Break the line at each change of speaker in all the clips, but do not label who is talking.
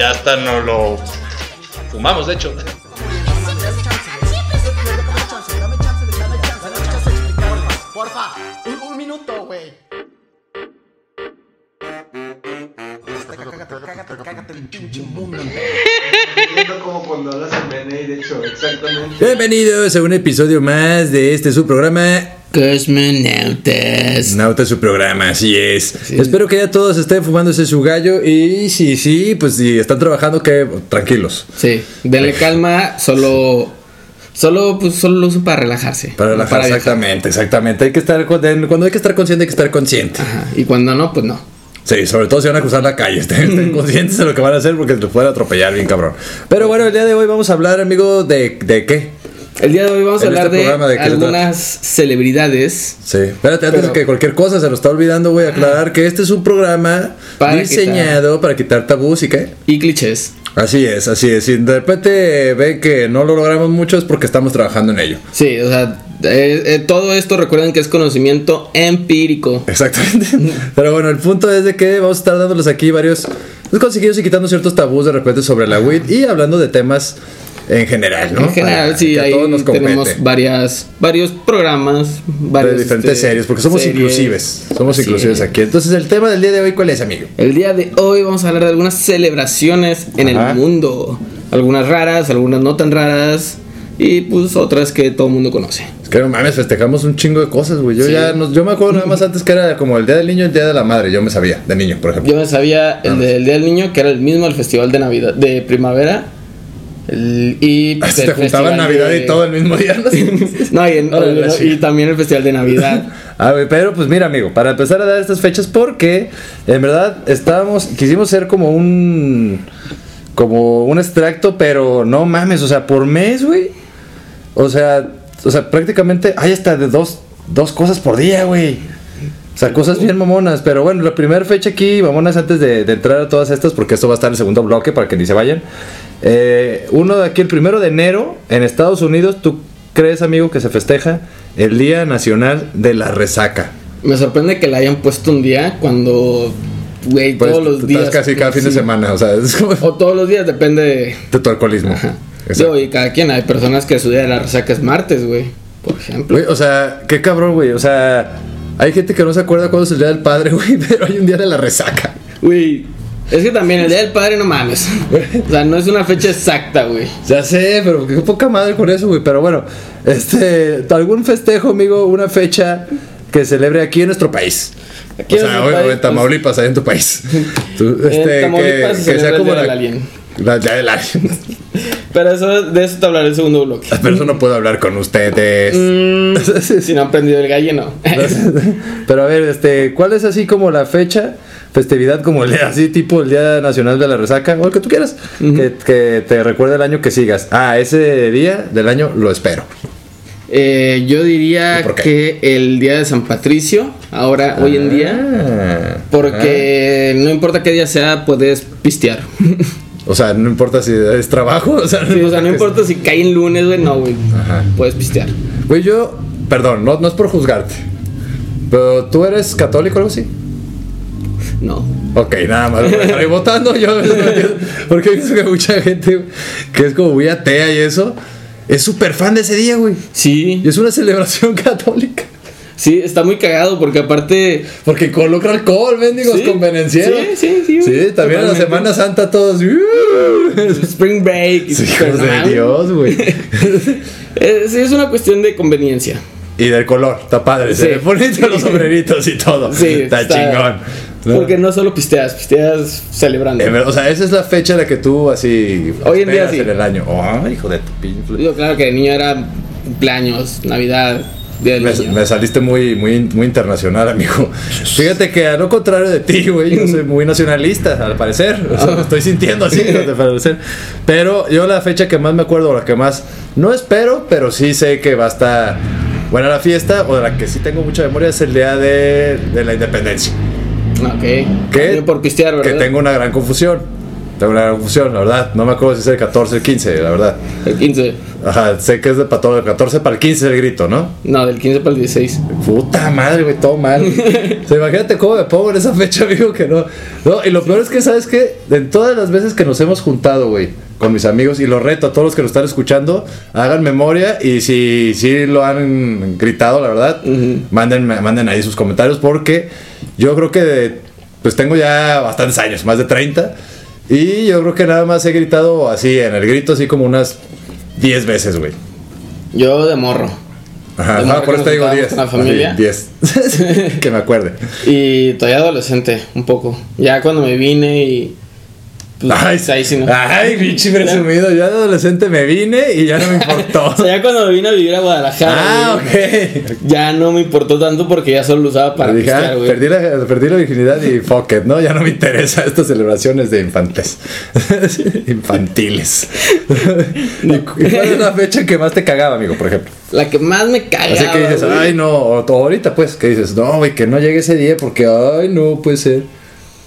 Ya hasta no lo fumamos, de hecho.
Porfa, un, minuto, güey. Cágate, cágate, cágate el pinche mundo.
Viendo como cuando hablas en BNI, de hecho, exactamente.
Bienvenidos a un episodio más de este su programa.
Cosmonautas.
Nauta su programa, así es. Espero que ya todos estén fumándose su gallo y si sí, pues si están trabajando, que tranquilos.
Sí, denle calma, solo. Solo, pues, solo lo uso para relajarse.
Para
no
relajar,
viajar.
exactamente, exactamente. Hay que estar cuando hay que estar consciente, hay que estar consciente.
Ajá, Y cuando no, pues no.
Sí, sobre todo si van a cruzar la calle, estén, estén conscientes de lo que van a hacer porque les pueden atropellar bien cabrón. Pero bueno, el día de hoy vamos a hablar, amigo, de, de qué.
El día de hoy vamos a hablar
este
de,
¿de
algunas celebridades
Sí, espérate, antes
Pero-
que cualquier cosa se lo está olvidando, voy a aclarar que este es un programa
Para
diseñado para quitar tabús y qué.
y clichés.
Así es, así es. Si de repente ven que no lo logramos mucho es porque estamos trabajando en ello.
Sí, o sea, eh, eh, todo esto recuerden que es conocimiento empírico.
Exactamente. Pero bueno, el punto es de que vamos a estar dándoles aquí varios pues, consejillos y quitando ciertos tabús de repente sobre la WIT y hablando de temas en general, ¿no?
En general, sí, ahí tenemos varias, varios programas,
de
varios,
diferentes
este,
series, porque somos
series.
inclusives. Somos
Así
inclusives
es.
aquí. Entonces, el tema del día de hoy, ¿cuál es, amigo?
El día de hoy vamos a hablar de algunas celebraciones en
Ajá.
el mundo. Algunas raras, algunas no tan raras. Y pues otras que todo el mundo conoce.
Es que no mames, festejamos un chingo de cosas, güey. Yo
Sí.
ya, no- yo me acuerdo nada más antes que era como el día del niño y el día de la madre. Yo me sabía, de niño, por ejemplo.
Yo me sabía el del Día del Niño, que era el mismo el festival de Navidad, de primavera. El- y el
te juntaban Navidad
de-
y todo el mismo día. ¿no?
Y, en-
Órale,
y
sí.
también el festival de Navidad.
A ver, pero pues mira, amigo, para empezar a dar estas fechas, porque en verdad estábamos, quisimos ser como un, como un extracto, pero no mames, o sea, por mes, güey. O sea, o sea, prácticamente hay hasta de dos, dos cosas por día, güey. O sea, cosas bien mamonas. Pero bueno, la primera fecha aquí, mamonas, antes de, de entrar a todas estas, porque esto va a estar en el segundo bloque para que ni se vayan. Eh, uno de aquí, el primero de enero, en Estados Unidos, ¿tú crees, amigo, que se festeja el Día Nacional de la Resaca?
Me sorprende que le hayan puesto un día cuando, güey,
Pues,
todos los días.
casi cada fin de
sí.
semana, o sea, es como
O todos los días, depende de.
de tu alcoholismo.
Ajá. Digo, y cada quien, hay personas que su día de la resaca es martes, güey. Por ejemplo.
Güey, o sea, qué cabrón, güey. O sea, hay gente que no se acuerda cuándo es el Día del Padre, güey, pero hay un Día de la Resaca.
Güey. Es que también el día del padre, no mames. O sea, no es una fecha exacta, güey.
Ya sé, pero qué poca madre con eso, güey. Pero bueno, este, algún festejo, amigo, una fecha que celebre aquí en nuestro país.
Aquí
o
en
sea, hoy
país,
en Tamaulipas, ahí en tu país. Tú,
En
este,
Tamaulipas se celebra el Día del Alien.
La, Alien.
Pero eso, de eso te hablaré en el segundo bloque.
Pero eso no puedo hablar con ustedes.
Mm, si no han prendido el galle, no.
Pero a ver, este, ¿cuál es así como la fecha, festividad como el día, así tipo el Día Nacional de la Resaca, o el que tú quieras, que, que te recuerde el año que sigas? Ah, ese día del año lo espero.
Eh, yo
¿Y
diría que el día de San Patricio, ahora, hoy en día,
Ah,
porque no importa qué día sea, puedes pistear.
ah. O sea, no importa si es trabajo, o sea,
Sí, o sea, no importa si cae en lunes, güey, no, güey.
Ajá.
Puedes pistear.
Güey, yo, perdón, no, no es por juzgarte, pero tú eres católico o algo así.
No.
Ok, nada más. ahí votando yo. no entiendo. Porque he visto que mucha gente que es como muy atea y eso es súper fan de ese día, güey.
Sí,
Y es una celebración católica.
sí, está muy cagado porque aparte.
Porque involucra alcohol, mendigos
Sí.
convenencieros.
Sí, sí, sí,
Sí,
güey.
también en la. Semana Santa todos.
Spring Break.
Sí, hijos de. Dios, güey.
Sí, es una cuestión de conveniencia.
Y del color, está padre. Se
Sí.
ve bonito los sombreritos y todo.
Sí,
está,
está-
chingón.
Porque no solo pisteas, pisteas celebrando.
Verdad, O sea, esa es la fecha en la que tú así.
Hoy en día sí.
en el año. Oh, hijo de tu pinche.
Digo, claro que de niño era cumpleaños, Navidad. Día del
Me,
niño.
me saliste muy, muy, muy internacional, amigo. Fíjate que a lo contrario de ti, güey, yo soy muy nacionalista, al parecer. O sea, me estoy sintiendo así, al parecer. Pero yo la fecha que más me acuerdo, la que más no espero, pero sí sé que va a estar buena la fiesta, o de la que sí tengo mucha memoria, es el día de, de la independencia.
Ok.
Que,
por pistear, ¿verdad?
que tengo una gran confusión. Tengo una gran confusión, la verdad. No me acuerdo si es el 14 o el 15, la verdad.
El 15.
Ajá, sé que es de para todo el 14 para el 15 el grito, ¿no?
No, del 15 para el 16.
Puta madre, güey, todo mal. o sea, imagínate cómo me pongo en esa fecha, amigo, que no. No, y lo peor es que, ¿sabes qué? En todas las veces que nos hemos juntado, güey, con mis amigos, y lo reto a todos los que nos están escuchando, hagan memoria y si, si lo han gritado, la verdad, manden, manden ahí sus comentarios porque yo creo que, pues tengo ya bastantes años, más de 30, y yo creo que nada más he gritado así, en el grito, así como unas 10 veces, güey.
Yo de morro.
Ajá,
De
no, por eso te digo
nos
10.
juntábamos con la familia.
10. que me acuerde.
Y todavía adolescente, un poco. Ya cuando me vine y. Pues,
Ay,
ahí sí no.
ay, pinche presumido. Yo de adolescente me vine y ya no me importó.
O sea, ya cuando vine a vivir a Guadalajara.
ah,
güey,
ok.
Ya no me importó tanto porque ya solo lo usaba para
Dije, ah,
pistear, güey.
perdí, la, perdí la virginidad y fuck it, ¿no? Ya no me interesa estas celebraciones de infantes. Infantiles. ¿Y cuál es la fecha que más te cagaba, amigo, por ejemplo?
La que más me cagaba.
Así que dices,
güey.
ay, no, o ahorita pues, que dices, no, güey, que no llegue ese día porque, ay, no, puede ser.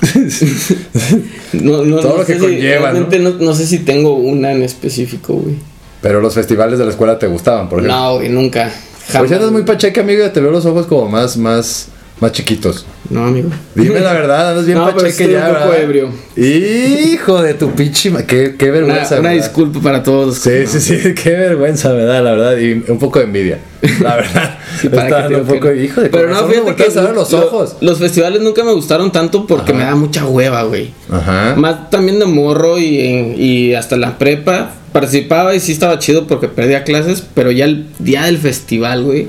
No, no,
todo
no
lo que conlleva,
Si, realmente ¿no? no sé si tengo una en específico, güey.
Pero los festivales de la escuela te gustaban, por ejemplo.
No, güey, nunca.
Pues
Jamás.
andas muy pacheca, amigo, te veo los ojos como más, más, más chiquitos.
No, amigo.
Dime la verdad, andas bien
No,
pacheque ya.
un poco ebrio.
Hijo de tu pinche. Qué, qué
Una,
vergüenza.
una
¿verdad?
disculpa para todos.
Sí, sí, sí, qué vergüenza me da, la verdad, y un poco de envidia. La verdad.
Sí, para que
un poco de hijo de
Pero no, fíjate que
ver los
lo-
ojos.
los festivales nunca me gustaron tanto porque me da mucha hueva, güey.
Ajá.
Más también de morro y, y hasta la prepa. Participaba y sí estaba chido porque perdía clases, pero ya el día del festival, güey,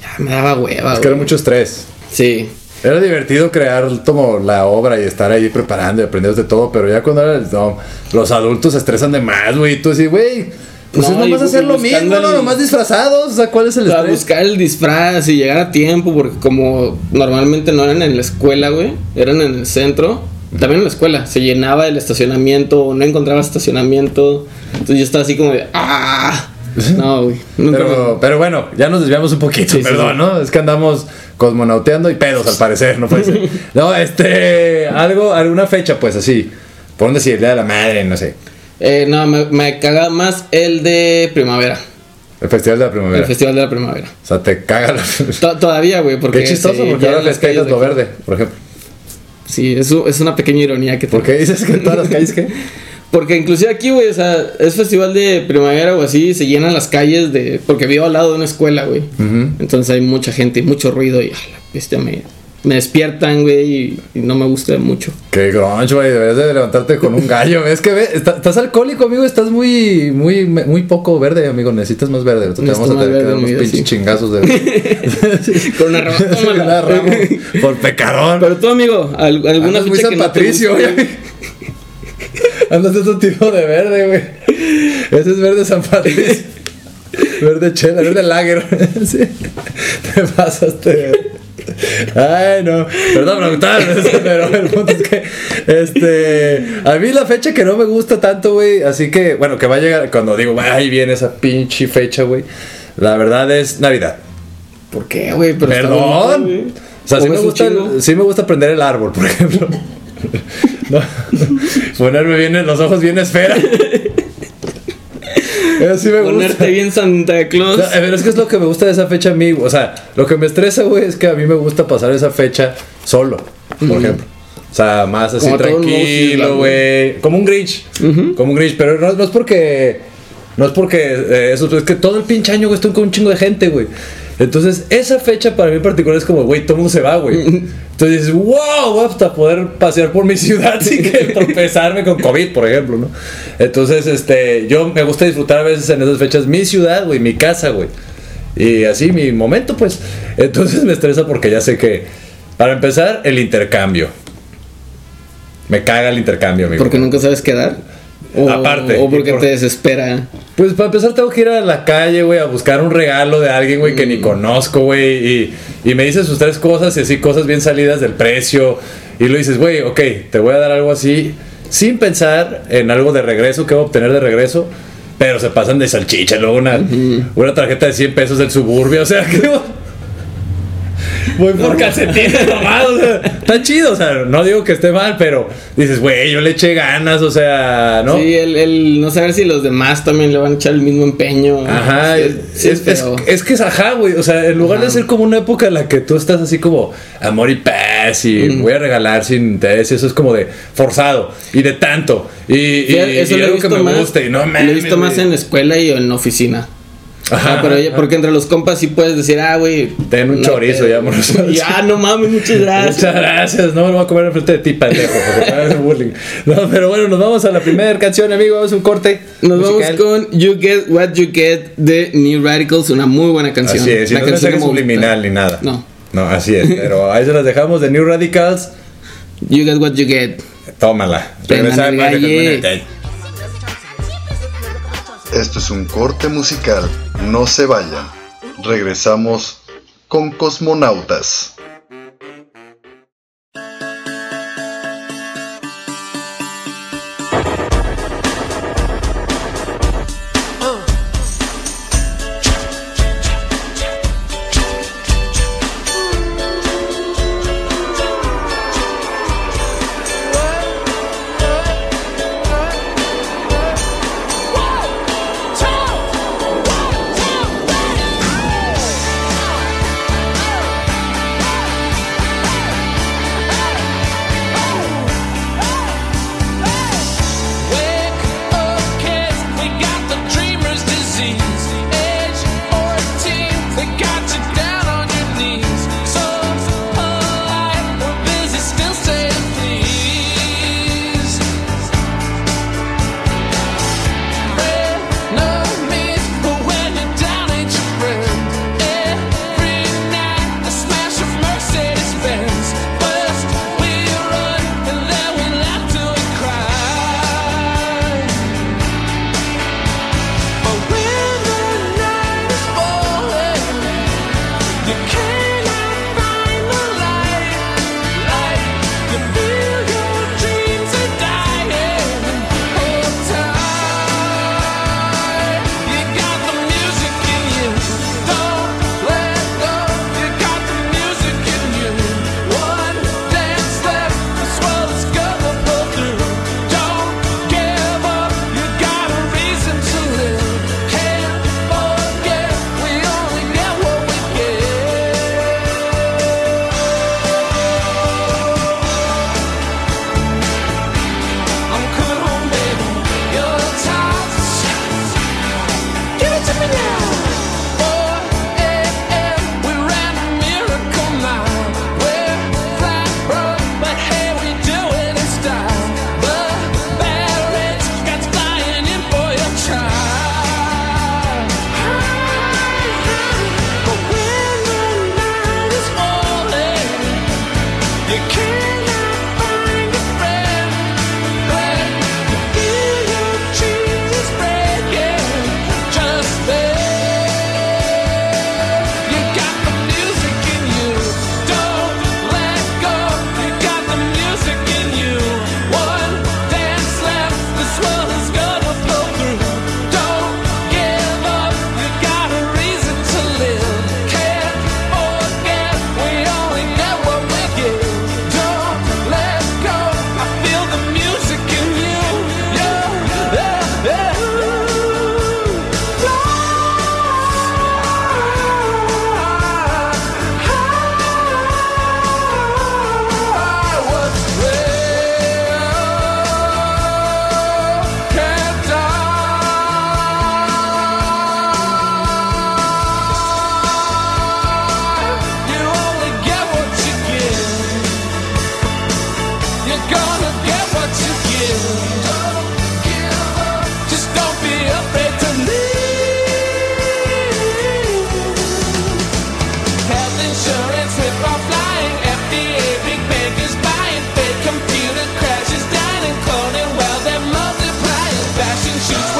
ya me daba hueva,
Es que era mucho estrés.
Sí.
Era divertido crear como la obra y estar ahí preparando y aprendiendo de todo, pero ya cuando era, no, los adultos se estresan de más, güey. Y tú así, güey, pues
No,
es nomás hacer lo mismo, ¿no?
el-
Nomás disfrazados. O sea, ¿cuál es el estrés?
buscar el disfraz y llegar a tiempo, porque como normalmente no eran en la escuela, güey, eran en el centro, también en la escuela, se llenaba el estacionamiento, o no encontraba estacionamiento, entonces yo estaba así como de, ¡ah! No, güey.
Pero, pero bueno, ya nos desviamos un poquito,
Sí, sí,
perdón,
sí.
¿no? Es que andamos cosmonauteando y pedos al parecer, no puede ser. No, este, algo, alguna fecha, pues así. Por dónde decir, el día de la madre, no sé.
eh, no, me, me caga más el de primavera,
El festival de la primavera.
el festival de la primavera.
O sea, te caga la.
To- todavía, güey, porque...
Qué chistoso,
se
porque ahora
las calles
lo verde, por ejemplo.
Sí, eso es una pequeña ironía que
¿Por
tengo.
qué dices que en todas las calles que?
Porque inclusive aquí, güey, o sea, es festival de primavera o así, se llenan las calles de... Porque vivo al lado de una escuela, güey. Entonces hay mucha gente y mucho ruido y... ah, la bestia me, me despiertan, güey, y, no me gusta mucho.
Qué grunge, güey. Deberías de levantarte con un gallo. Es que ve, está- estás alcohólico, amigo. Estás muy, muy, muy poco verde, amigo. Necesitas más verde. Te
Necesito
vamos a tener que dar unos pinches
sí.
chingazos de.
Con una rama, tómala.
Una rama por pecador.
Pero tú, amigo, al- alguna
Andas muy
fecha
San
que no te
Patricio, güey. Andas de otro tipo de verde, güey. Ese es verde San Patricio. Verde chela, verde lager. Sí. Te pasaste. Ay, no. Perdón, preguntar, pero el punto es que. Este. A mí la fecha que no me gusta tanto, güey. Así que, bueno, que va a llegar. Cuando digo, ahí viene esa pinche fecha, güey. La verdad es Navidad.
¿Por qué, güey?
Perdón. O sea, sí me, gusta, sí me gusta prender el árbol, por ejemplo. No, Ponerme bien en los ojos bien esfera. Eso sí me gusta.
Ponerte bien Santa Claus.
No, pero es que es lo que me gusta de esa fecha a mí. O sea, lo que me estresa, güey, es que a mí me gusta pasar esa fecha solo, por ejemplo. O sea, más así
Como
tranquilo, güey. Como un Grinch. Como un Grinch. Pero no, no es porque. No es porque eh, eso. Es que todo el pinche año, güey, estoy con un chingo de gente, güey. Entonces, esa fecha para mí en particular es como, güey, todo el mundo se va, güey. Entonces dices, wow, hasta poder pasear por mi ciudad sin que tropezarme con COVID, por ejemplo, ¿no? Entonces, este, yo me gusta disfrutar a veces en esas fechas mi ciudad, güey, mi casa, güey. Y así mi momento, pues. Entonces me estresa porque ya sé que, para empezar, el intercambio. Me caga el intercambio, amigo.
Porque nunca sabes qué dar. O,
Aparte,
O porque
por-
te desespera.
Pues para empezar tengo que ir a la calle, güey, a buscar un regalo de alguien, güey, que ni conozco, güey. Y, y me dices sus tres cosas y así cosas bien salidas del precio. Y lo dices, güey, ok, te voy a dar algo así, sin pensar en algo de regreso, que voy a obtener de regreso. Pero se pasan de salchicha, luego una, una tarjeta de 100 pesos del suburbio, o sea, que... Voy por calcetines nomás, o sea, está chido, o sea, no digo que esté mal, pero dices, güey, yo le eché ganas, o sea, ¿no?
Sí, el, el no saber si los demás también le van a echar el mismo empeño.
Ajá, es,
sí,
es, es- que es ajá, güey. O sea, en lugar de ser como una época en la que tú estás así como amor y paz y voy a regalar sin interés, eso es como de forzado y de tanto. Y,
eso
y
lo he
algo que me
más.
guste. Y no
lo he visto más en escuela y en oficina.
Ajá,
Ah, pero ya-
ajá.
porque entre los compas sí puedes decir, ah, güey.
Ten un chorizo, ya, amor.
Ya, no mames, muchas gracias.
Muchas gracias, no me lo voy a comer enfrente de ti, pendejo. bullying. No, pero bueno, nos vamos a la primera canción, amigo. Vamos a un corte.
Nos
musical.
vamos con You Get What You Get de New Radicals, una muy buena canción.
Así es, y
La
no es
canción
subliminal ni nada.
No.
No, así es. Pero ahí se las dejamos de New Radicals.
You Get What You Get.
Tómala. Regresamos,
Esto es un corte musical. No se vayan. Regresamos con Cosmonautas.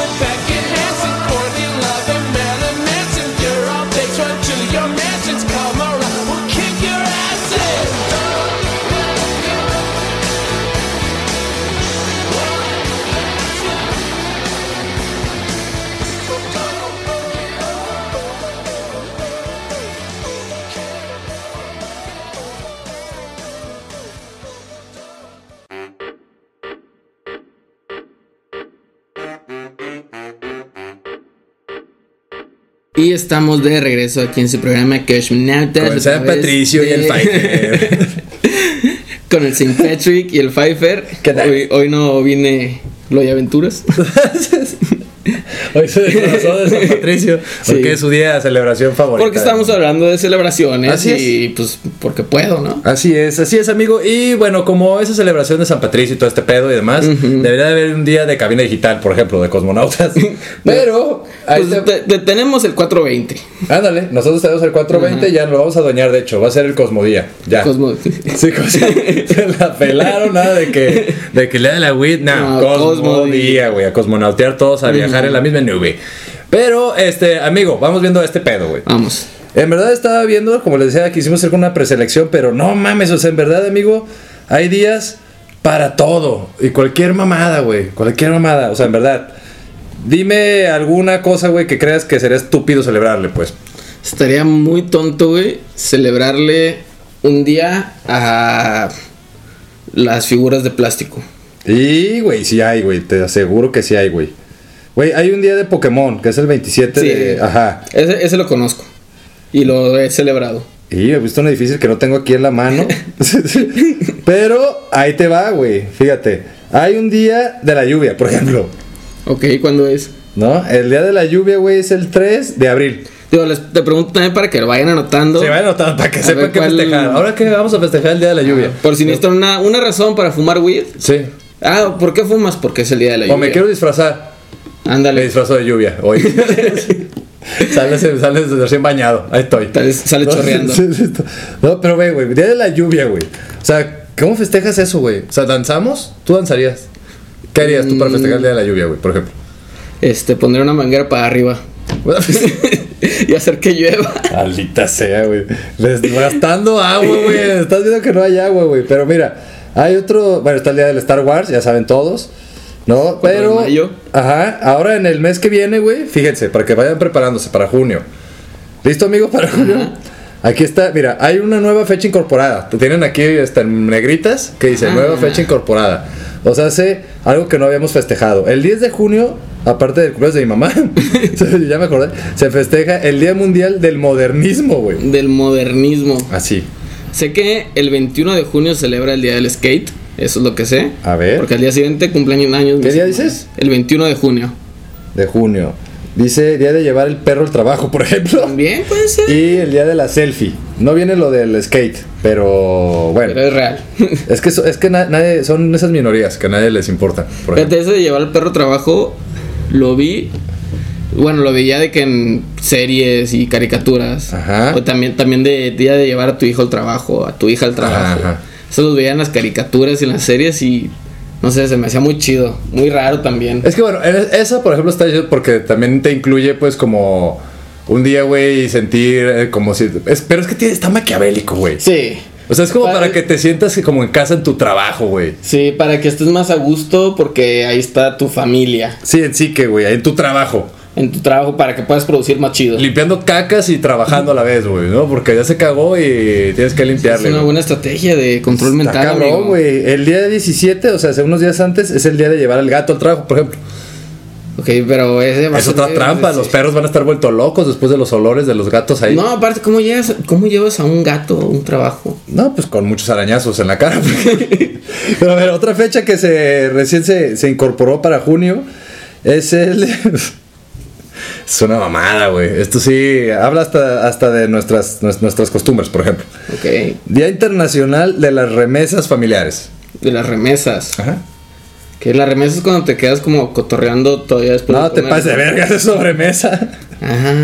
went back
Y estamos de regreso aquí en su programa Cosmonautas.
Con
a
San Patricio y el Pfeiffer.
Con el St. Patrick y el Pfeiffer.
¿Qué tal?
Hoy, hoy no vine Loy Aventuras.
Hoy se desplazó de San Patricio. Porque
Sí.
es su día de celebración favorita.
Porque estamos hablando de celebraciones
Así es.
y pues porque puedo, ¿no?
Así es, así es, amigo. Y bueno, como esa celebración de San Patricio y todo este pedo y demás, debería de haber un día de cabina digital, por ejemplo, de cosmonautas. Pero,
Pues
te-
te- te- tenemos el 420.
ándale, nosotros tenemos el 420, ya lo vamos a doñar, de hecho, va a ser el Cosmodía. Ya.
Cosmo-
Sí, se la pelaron, nada de que, de que le da la WIT, no,
No,
Cosmodía, güey, a cosmonautear todos, a viajar en la misma nube. Pero, este, amigo, vamos viendo este pedo, güey.
Vamos.
En verdad estaba viendo, como les decía, quisimos hacer una preselección, pero no mames, o sea, en verdad, amigo, hay días para todo. Y cualquier mamada, güey. Cualquier mamada. O sea, en verdad. Dime alguna cosa, güey, que creas que sería estúpido celebrarle, pues.
Estaría muy tonto, güey, celebrarle un día a las figuras de plástico.
Y, güey, sí hay, güey. Te aseguro que sí hay, güey. Güey, hay un día de Pokémon, que es el 27
Sí.
de... Ajá.
Ese, ese lo conozco. Y lo he celebrado.
Y he visto uno difícil que no tengo aquí en la mano. Pero ahí te va, güey. Fíjate. Hay un día de la lluvia, por ejemplo.
Ok, ¿cuándo es?
¿No? El día de la lluvia, güey, es el 3 de abril.
Digo, les, te pregunto también para que lo vayan anotando.
Se va anotando para que
A
sepan qué
¿cuál-
festejar. Ahora que vamos a festejar el día de la lluvia.
Por si necesitan una, una razón para fumar weed.
Sí.
Ah, ¿por qué fumas? Porque es el día de la lluvia.
O me quiero disfrazar. Me
Ándale.
disfrazo de lluvia hoy. sales, sales recién bañado. Ahí estoy.
Sale- sale chorreando.
No, pero ve, güey. Día de la lluvia, güey. O sea, ¿cómo festejas eso, güey? O sea, ¿danzamos? ¿Tú danzarías? ¿Qué harías tú para festejar el día de la lluvia, güey, por ejemplo?
Este, pondré una manguera para arriba. y hacer que llueva.
Maldita sea, güey. Gastando agua, güey. Estás viendo que no hay agua, güey. Pero mira, hay otro. Bueno, está el día del Star Wars, ya saben todos. ¿No? Pero.
mayo.
Ajá. Ahora en el mes que viene, güey. Fíjense, para que vayan preparándose para junio. ¿Listo, amigo? Para junio. Aquí está, mira, hay una nueva fecha incorporada. Tienen aquí este, en negritas que dice nueva fecha incorporada. O sea, hace algo que no habíamos festejado. El 10 de junio, aparte del cumpleaños de mi mamá, ya me acordé, se festeja el Día Mundial del Modernismo, güey.
Del modernismo.
Así.
Sé que el 21 de junio celebra el día del skate. Eso es lo que sé.
A ver.
Porque al día siguiente cumplen años.
¿Qué día dices?
El 21 de junio.
De junio. Dice día de llevar el perro al trabajo, por ejemplo.
También puede ser.
Y el día de la selfie. No viene lo del skate, pero bueno.
Pero es real.
Es que, es que na- nadie, son esas minorías que a nadie les importa. Por.
Fíjate, eso de llevar al perro a trabajo, lo vi. Bueno, lo veía de que en series y caricaturas.
Ajá.
O también, también de día de llevar a tu hijo al trabajo, a tu hija al trabajo.
Ajá.
Eso los veía en las caricaturas y en las series y no sé, se me hacía muy chido. Muy raro también.
Es que bueno, en- esa por ejemplo está porque también te incluye pues como un día, güey, y sentir eh, como si... es- pero es que tiene, está maquiavélico, güey.
Sí.
O sea, es como
Para-
para que te sientas como en casa en tu trabajo, güey.
Sí, para que estés más a gusto porque ahí está tu familia.
Sí, en sí que, güey, en tu trabajo.
En tu trabajo para que puedas producir más chido.
Limpiando cacas y trabajando a la vez, güey, ¿no? Porque ya se cagó y tienes que
es
limpiarle.
una
güey.
buena estrategia de control
Está
mental.
cabrón, güey. El día 17, o sea, hace unos días antes, es el día de llevar al gato al trabajo, por ejemplo.
Ok, pero ese va
Es otra trampa. Los perros van a estar vueltos locos después de los olores de los gatos ahí.
No, aparte, ¿cómo llevas, ¿cómo llevas a un gato a un trabajo?
No, pues con muchos arañazos en la cara. Pero a ver, otra fecha que se recién se, se incorporó para junio es el. es una mamada, güey. Esto sí habla hasta, hasta de nuestras, nues- nuestras costumbres, por ejemplo.
Ok,
Día Internacional de las Remesas Familiares.
de las remesas.
Ajá.
Que las remesas es cuando te quedas como cotorreando todavía después
No
de
te
comer.
pases de vergas, es sobremesa.
Ajá,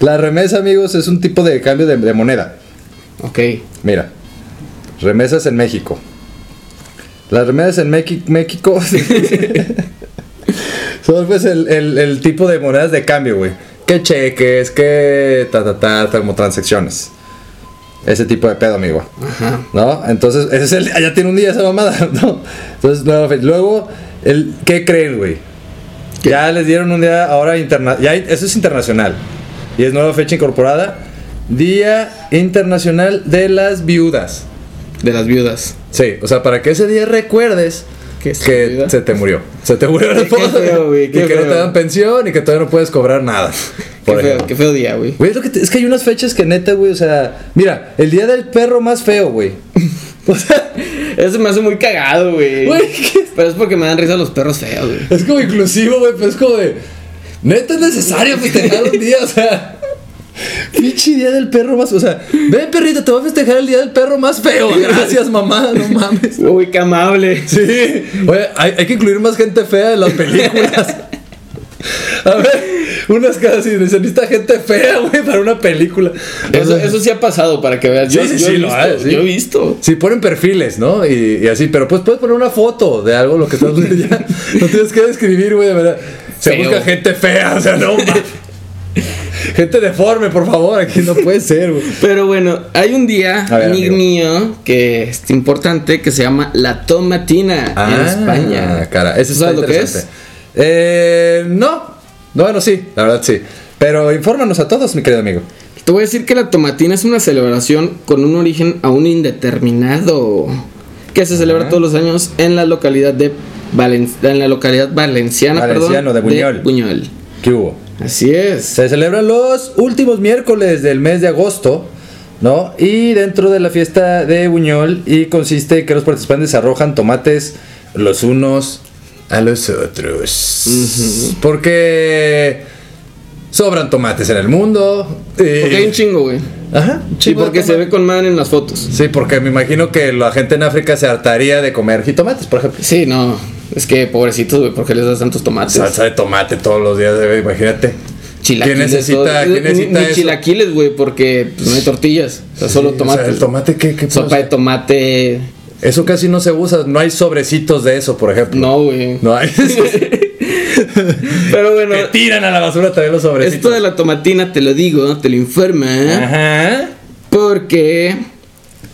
La remesa, amigos, es un tipo de cambio de, de moneda.
ok.
Mira, remesas en México. Las remesas en México son pues el, el- el tipo de monedas de cambio, güey. Que cheques, que ta ta ta, termotransacciones. Ese tipo de pedo, amigo.
Ajá.
¿No? Entonces, ese es el. Ya tiene un día esa mamada, ¿no? Entonces, nueva fecha. Luego, el, ¿qué creen, güey? Ya les dieron un día ahora interna ya eso es internacional. Y es nueva fecha incorporada. Día Internacional de las Viudas.
De las viudas.
Sí, o sea, para que ese día recuerdes
¿Qué
que se te murió. Se te murió la
Qué
esposa.
feo, güey,
y
qué
que no
feo.
te dan pensión y que todavía no puedes cobrar nada.
Qué
Por
feo,
ejemplo.
qué feo día, güey.
Güey, es, lo que te- es que hay unas fechas que neta, güey, o sea, mira, el día del perro más feo, güey. O sea,
Eso me hace muy cagado, güey.
¿qué?
Pero es porque me dan risa los perros feos, güey.
es como inclusivo, güey, pero es como de. Neta es necesario festejar un día, o sea. Pinche día del perro más. O sea, ven perrito, te voy a festejar el día del perro más feo. Gracias, mamá, no mames.
Uy, qué amable.
Sí, oye, hay, hay que incluir más gente fea en las películas. A ver, unas casi se necesita gente fea, güey, para una película. O
Eso,
sea,
eso sí ha pasado para que veas. Yo,
Sí, sí,
yo he
sí, lo
visto,
hay, sí.
Yo he visto.
Sí, ponen perfiles, ¿no? Y, y así, pero pues puedes poner una foto de algo lo que estás viendo ya. No tienes que describir, güey, de verdad. Se
Feo.
busca gente fea, o sea, no. Gente deforme, por favor, aquí no puede ser, güey.
Pero bueno, hay un día,
ver,
amigo mío, que es importante, que se llama La Tomatina en España.
Ah, cara, eso
¿Sabes lo que es?
Eh, no. No, bueno, sí, la verdad sí. Pero infórmanos a todos, mi querido amigo.
Te voy a decir que la tomatina es una celebración con un origen aún indeterminado que se celebra todos los años en la localidad de Valen- en la localidad valenciana,
Valenciano,
perdón,
de Buñol.
Buñol.
¿Qué hubo?
Así es.
Se celebran los últimos miércoles del mes de agosto, ¿no? Y dentro de la fiesta de Buñol, y consiste en que los participantes arrojan tomates los unos a los otros. Porque sobran tomates en el mundo.
Porque hay un chingo, güey.
Ajá,
Y porque se ve con madre en las fotos.
Sí, porque me imagino que la gente en África se hartaría de comer jitomates, por ejemplo.
Sí, no. Es que pobrecitos, güey, ¿por qué les das tantos tomates?
Salsa de tomate todos los días, eh, imagínate.
Chilaquiles.
¿Quién necesita. ¿quién
Ni-
necesita
ni, chilaquiles, güey, porque pues, no hay tortillas. O sea, solo
Sí, o
tomate.
sea, el tomate, ¿qué, qué
Sopa de tomate.
Eso casi no se usa, no hay sobrecitos de eso, por ejemplo.
No, güey.
No hay.
Pero bueno,
que tiran a la basura también los sobrecitos.
esto de la tomatina te lo digo, te lo informa.
Ajá.
Porque.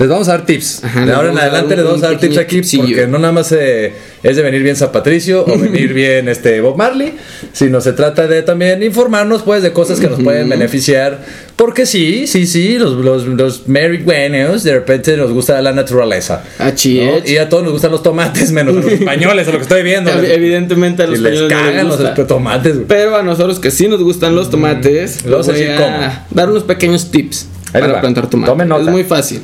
Les vamos a dar tips.
Ajá,
de ahora en adelante les vamos a dar tips aquí
tipsillo.
porque no nada más eh, es de venir bien San Patricio o venir bien este Bob Marley, sino se trata de también informarnos pues de cosas que nos pueden beneficiar. Porque sí, sí, sí, los, los, los marihuanos de repente nos gusta la naturaleza.
Achí,
¿no? Y a todos nos gustan los tomates, menos a los españoles, a lo que estoy viendo.
Ev- Evidentemente a los
y les
españoles no les
cagan los
gusta.
espe- tomates. güey.
Pero a nosotros que sí nos gustan los tomates,
Mm. Vamos a
les voy a dar unos pequeños tips
Ahí
para plantar tomates. Es muy fácil.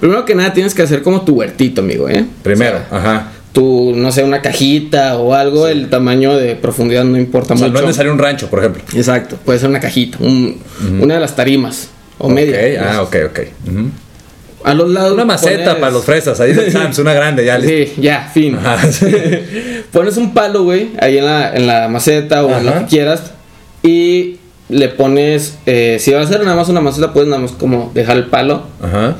Primero que nada tienes que hacer como tu huertito, amigo, ¿eh?
Primero,
O sea,
ajá.
tu, no sé, una cajita o algo, el tamaño de profundidad no importa
O sea,
mucho.
no es necesario un rancho, por ejemplo.
Exacto, puede ser una cajita, un- una de las tarimas o media.
Ok, ah, ok, ok.
A los lados
Una maceta
pones-
para los fresas, ahí del Sams, una grande, ya.
Sí, ya, fin.
Ajá.
pones un palo, güey, ahí en la, en la maceta o en lo
Ajá.
que quieras. Y le pones, eh, si va a ser nada más una maceta, puedes nada más como dejar el palo.
Ajá.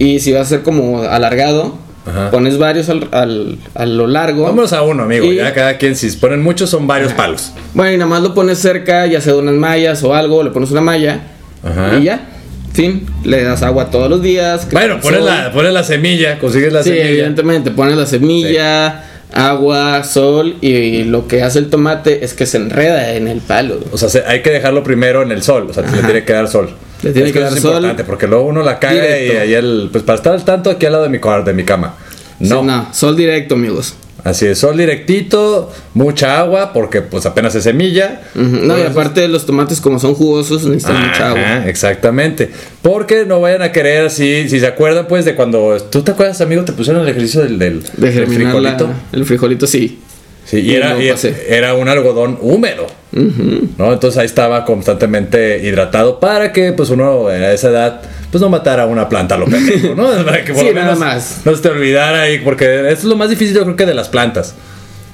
Y si va a ser como alargado,
Ajá.
pones varios al, al- a lo largo.
Vámonos a uno, amigo.
Y-
Ya cada quien, si ponen muchos, son varios palos.
Bueno, y nada más lo pones cerca, ya sea de unas mallas o algo, le pones una malla.
Ajá.
Y ya, fin, le das agua todos los días.
Bueno, pones la, pones la semilla, consigues la
Sí,
semilla.
evidentemente, pones la semilla, agua, sol y lo que hace el tomate es que se enreda en el palo.
O sea, se- hay que dejarlo primero en el sol. O sea, le tiene que dar sol.
Le tiene
Es
que
eso
dar
es
sol
importante porque luego uno la caga y ahí el. Pues para estar al tanto aquí al lado de mi, cuar- de mi cama.
No.
No.
no, sol directo, amigos.
Así es, sol directito, mucha agua porque pues apenas es semilla.
No, y aparte los tomates como son jugosos necesitan mucha agua.
Exactamente. Porque no vayan a querer así, si se acuerdan pues de cuando, ¿tú te acuerdas amigo? Te pusieron el ejercicio del, del,
De
del
la-
frijolito.
el frijolito, sí.
Sí, y
y
era, y era un algodón húmedo, ¿no? Entonces ahí estaba constantemente hidratado para que pues uno a esa edad pues no matara una planta lo pendejo, ¿no? Para que por
Sí,
lo
nada
menos
más.
no se te olvidara ahí, porque eso es lo más difícil yo creo que de las plantas.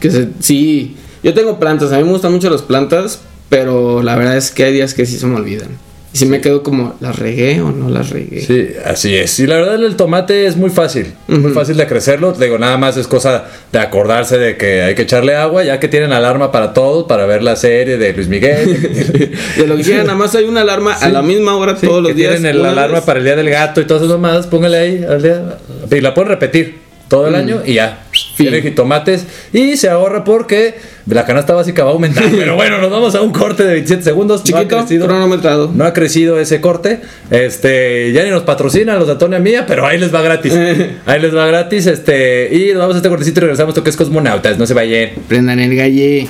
Que se, sí, yo tengo plantas, a mí me gustan mucho las plantas, pero la verdad es que hay días que sí se me olvidan. Y si me quedo como, ¿las regué o no las regué?
Sí, así es. Y la verdad el tomate es muy fácil, muy fácil de crecerlo. Te Digo, nada más es cosa de acordarse de que hay que echarle agua, ya que tienen alarma para todos, para ver la serie de Luis Miguel.
De lo que quieran, nada más hay una alarma a la misma hora
Sí,
todos los
que
días.
tienen
una
alarma
vez.
para el día del gato y todas esas mamadas, póngale ahí al día. Y la pueden repetir todo el año y ya. Tiene jitomates y se ahorra porque la canasta básica va a aumentar. Pero bueno, nos vamos a un corte de 27 segundos. No ha
Chiquito,
crecido.
cronometrado.
No ha crecido ese corte. Este, ya ni nos patrocinan los de Antonia Mía, pero ahí les va gratis. ahí les va gratis. Este, y nos vamos a este cortecito y regresamos. Esto que es Cosmonautas. No se vayan.
Prendan el galle.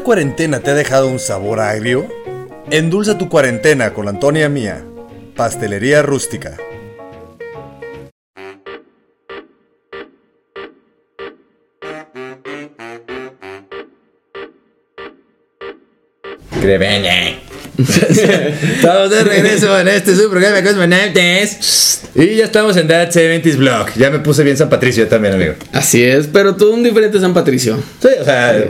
Cuarentena te ha dejado un sabor agrio? Endulza tu cuarentena con la Antonia Mía, Pastelería Rústica.
Estamos de regreso en este su programa Cosmonautas. Y ya estamos en That 70s Blog. Ya me puse bien San Patricio también, amigo.
Así es, pero todo un diferente San Patricio.
Sí, o sea,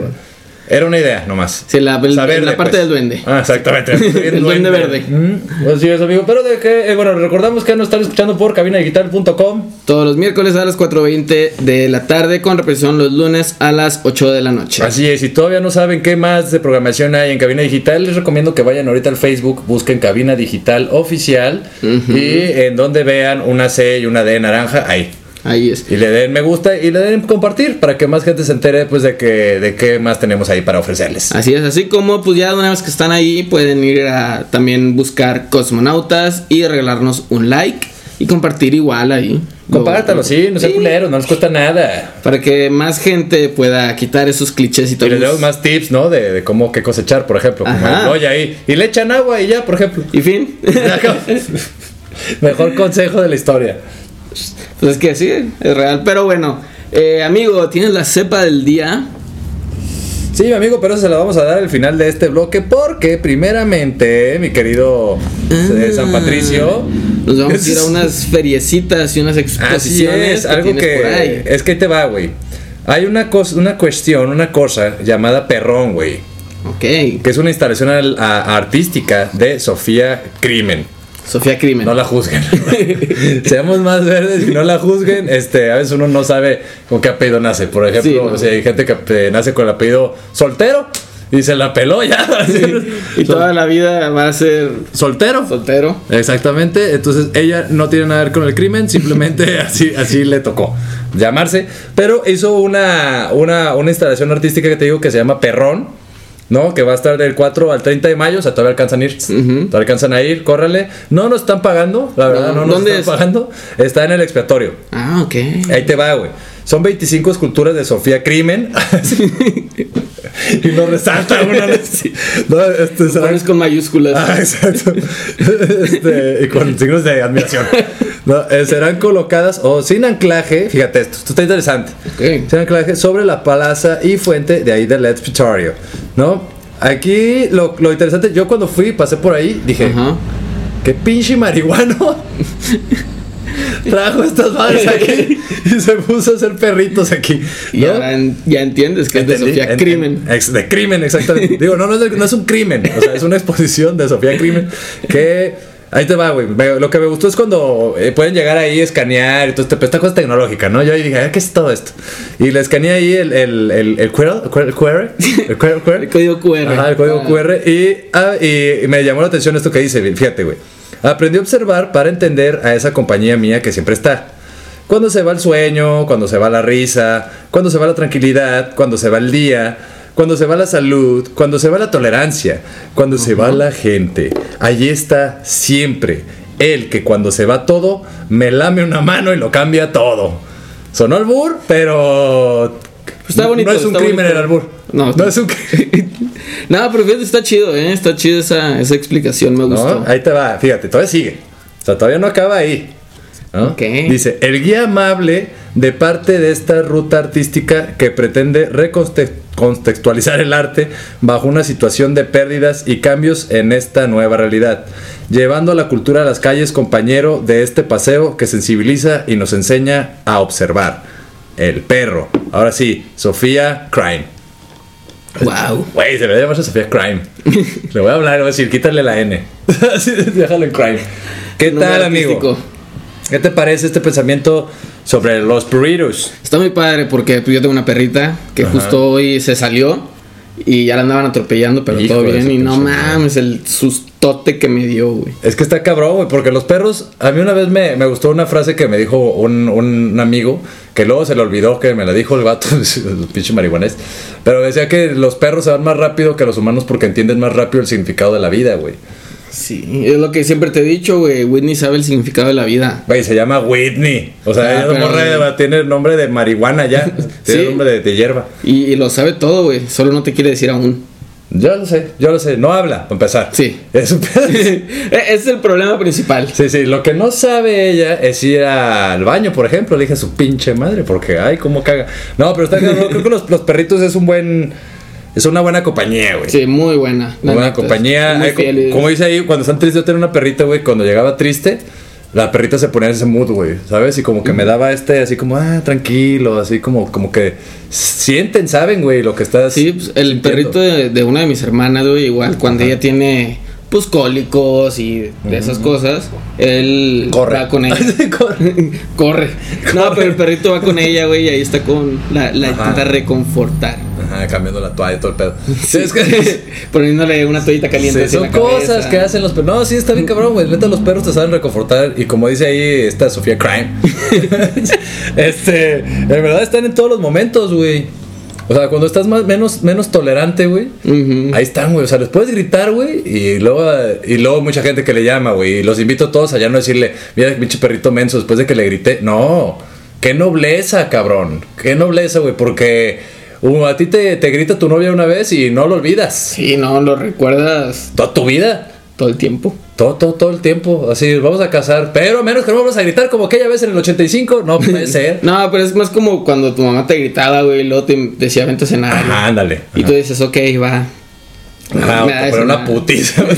era una idea nomás.
Sí, la, el- La parte
pues.
del duende.
Ah, exactamente.
El duende verde.
Mm, Así es, amigo. Pero de que, eh, bueno, recordamos que nos están escuchando por cabinadigital.com.
Todos los miércoles a las 4.20 de la tarde con repetición los lunes a las 8 de la noche.
Así es, si todavía no saben qué más de programación hay en Cabina Digital, les recomiendo que vayan ahorita al Facebook, busquen Cabina Digital Oficial y en donde vean una C y una D naranja, ahí.
Ahí es.
Y le den me gusta y le den compartir para que más gente se entere pues de que de qué más tenemos ahí para ofrecerles.
Así es, así como pues ya una vez que están ahí pueden ir a también buscar cosmonautas y regalarnos un like y compartir igual ahí.
Compártalo, sí, no sean
Sí.
culeros, no les cuesta nada.
Para que más gente pueda quitar esos clichés y
Y
todo.
les damos más tips, ¿no? De, de cómo qué cosechar, por ejemplo. Como el ahí. Y le echan agua y ya, por ejemplo.
Y fin.
Mejor consejo de la historia.
Pues es que sí, es real. Pero bueno, eh, amigo, ¿tienes la cepa del día?
Sí, mi amigo, pero eso se la vamos a dar al final de este bloque porque primeramente, mi querido eh, San Patricio,
Nos vamos a ir a unas feriecitas y unas
así
exposiciones.
es, algo
por ahí.
que es que ahí te va, güey. Hay una cosa, una cuestión, una cosa llamada Perrón, güey,
Ok.
que es una instalación al- a- artística de Sofía Crimen.
Sofía Crimen.
No la juzguen. Seamos más verdes y no la juzguen. Este, a veces uno no sabe con qué apellido nace. Por ejemplo,
Sí, no.
o sea, hay gente que nace con el apellido soltero y se la peló ya.
Y toda la vida va a ser
soltero.
soltero.
Exactamente, entonces ella no tiene nada que ver con el crimen, simplemente así, así le tocó llamarse. Pero hizo una, una, una instalación artística que te digo que se llama Perrón, ¿no? Que va a estar del 4 al 30 de mayo, o sea, todavía alcanzan a ir. Todavía alcanzan a ir, córrele. No nos están pagando, la verdad,
No,
no, nos
¿dónde
están
es?
pagando. Está en el expiatorio.
Ah, ok.
Ahí te va, güey. Son 25 esculturas de Sofía Crimen. y nos resalta uno. No, este,
Pones con mayúsculas.
Ah, exacto. Este, y con signos de admiración. No, eh, serán colocadas o sin anclaje, fíjate esto, esto está interesante.
Ok.
Sin anclaje sobre la plaza y fuente de ahí del expiatorio, ¿no? Aquí lo, lo interesante, yo cuando fui, pasé por ahí, dije,
Ajá.
qué pinche marihuano trajo estas madres aquí y se puso a hacer perritos aquí.
Y
¿no?
ahora en- ya entiendes que es de Sofía
en-
Crimen.
en- de crimen, exactamente. Digo, no, no es, de- no es un crimen. O sea, es una exposición de Sofía Crimen que. Ahí te va, güey. Lo que me gustó es cuando eh, pueden llegar ahí, escanear y todo este, esta cosa tecnológica, ¿no? Yo ahí dije, "Ah, ¿qué es todo esto? Y le escaneé ahí el, el, el, el QR, el QR, el QR,
código QR.
Ajá, el código
Ah.
QR. Y, ah, y me llamó la atención esto que dice, fíjate, güey. Aprendí a observar para entender a esa compañía mía que siempre está. Cuando se va el sueño, cuando se va la risa, cuando se va la tranquilidad, cuando se va el día, cuando se va la salud, cuando se va la tolerancia, cuando se va la gente. Allí está siempre. Él que cuando se va todo, me lame una mano y lo cambia todo. Sonó albur, pero...
Está bonito,
No es un crimen
bonito.
el albur.
No,
no es un crimen.
No, pero fíjate, está chido, ¿eh? Está chido esa, esa explicación, me gustó.
¿no? Ahí te va, fíjate, todavía sigue. O sea, todavía no acaba ahí. ¿no?
Ok.
Dice, el guía amable de parte de esta ruta artística que pretende recontextualizar el arte bajo una situación de pérdidas y cambios en esta nueva realidad, llevando la cultura a las calles, compañero de este paseo que sensibiliza y nos enseña a observar. El perro. Ahora sí, Sofía Crime.
Wow.
Güey, se debería llamarse Sofía Crime. Le voy a hablar, le voy a decir, quítale la N. Déjalo en Crime. ¿Qué
Nombre
tal, amigo? ¿Qué te parece este pensamiento sobre los burritos?
Está muy padre porque pues, yo tengo una perrita que
Ajá.
justo hoy se salió y ya la andaban atropellando, pero
Hijo
todo bien. Y no mames, el sustote que me dio, güey.
Es que está cabrón, güey, porque los perros, a mí una vez me, me gustó una frase que me dijo un, un amigo, que luego se le olvidó que me la dijo el vato, el pinche marihuanés, pero decía que los perros se van más rápido que los humanos porque entienden más rápido el significado de la vida, güey.
Sí, es lo que siempre te he dicho, güey. Whitney sabe el significado de la vida.
Güey, se llama Whitney. O sea,
Ah, pero-
tiene el nombre de marihuana ya. Tiene
Sí.
el nombre de, de hierba.
Y, y lo sabe todo, güey. Solo no te quiere decir aún.
Yo lo sé, yo lo sé. No habla, para empezar.
Sí.
Es un pedo.
Ese es el problema principal.
Sí, sí, lo que no sabe ella es ir al baño, por ejemplo. Le dije a su pinche madre, porque, ay, cómo caga. No, pero está. Creo que los, los perritos es un buen. Es una buena compañía, güey.
Sí, muy buena.
Una buena
neta,
compañía.
muy
como dice ahí, cuando están tristes, yo tenía una perrita, güey. Cuando llegaba triste, la perrita se ponía en ese mood, güey. ¿Sabes? Y como que me daba este, así como, ah, tranquilo. Así como, como que sienten, saben, güey, lo que estás.
Sí, pues, el
sintiendo.
perrito de, de una de mis hermanas, güey, igual, cuando ella tiene, pues, cólicos y de esas cosas, él
Corre.
va con ella.
Corre.
Corre. No, pero el perrito va con ella, güey, y ahí está con la, la intenta reconfortar.
Ajá, cambiando la toalla y todo el pedo.
Sí,
es que.
Poniéndole una toallita caliente.
Sí, son
cabeza.
cosas que hacen los perros. No, sí, está bien cabrón, güey. Neta, los perros te saben reconfortar. Y como dice ahí esta Sofía Crime, este, en verdad están en todos los momentos, güey. O sea, cuando estás más, menos, menos tolerante, güey. Ahí están, güey. O sea, les puedes gritar, güey. Y luego, y luego mucha gente que le llama, güey. Y los invito a todos a ya no decirle, mira, pinche perrito menso, después de que le grité. No. Qué nobleza, cabrón. Qué nobleza, güey. Porque uh, a ti te, te grita tu novia una vez y no lo olvidas.
Sí, no, lo recuerdas
Toda tu vida.
todo el tiempo.
Todo, todo, todo el tiempo. Así, vamos a casar. Pero a menos que no vamos a gritar como aquella vez en el 85. No puede ser.
No, pero es más como cuando tu mamá te gritaba, güey, y luego te decía, vente a cenar.
Ajá, ándale.
Y tú dices, ok, va.
Ajá,
Me
pero una putiza.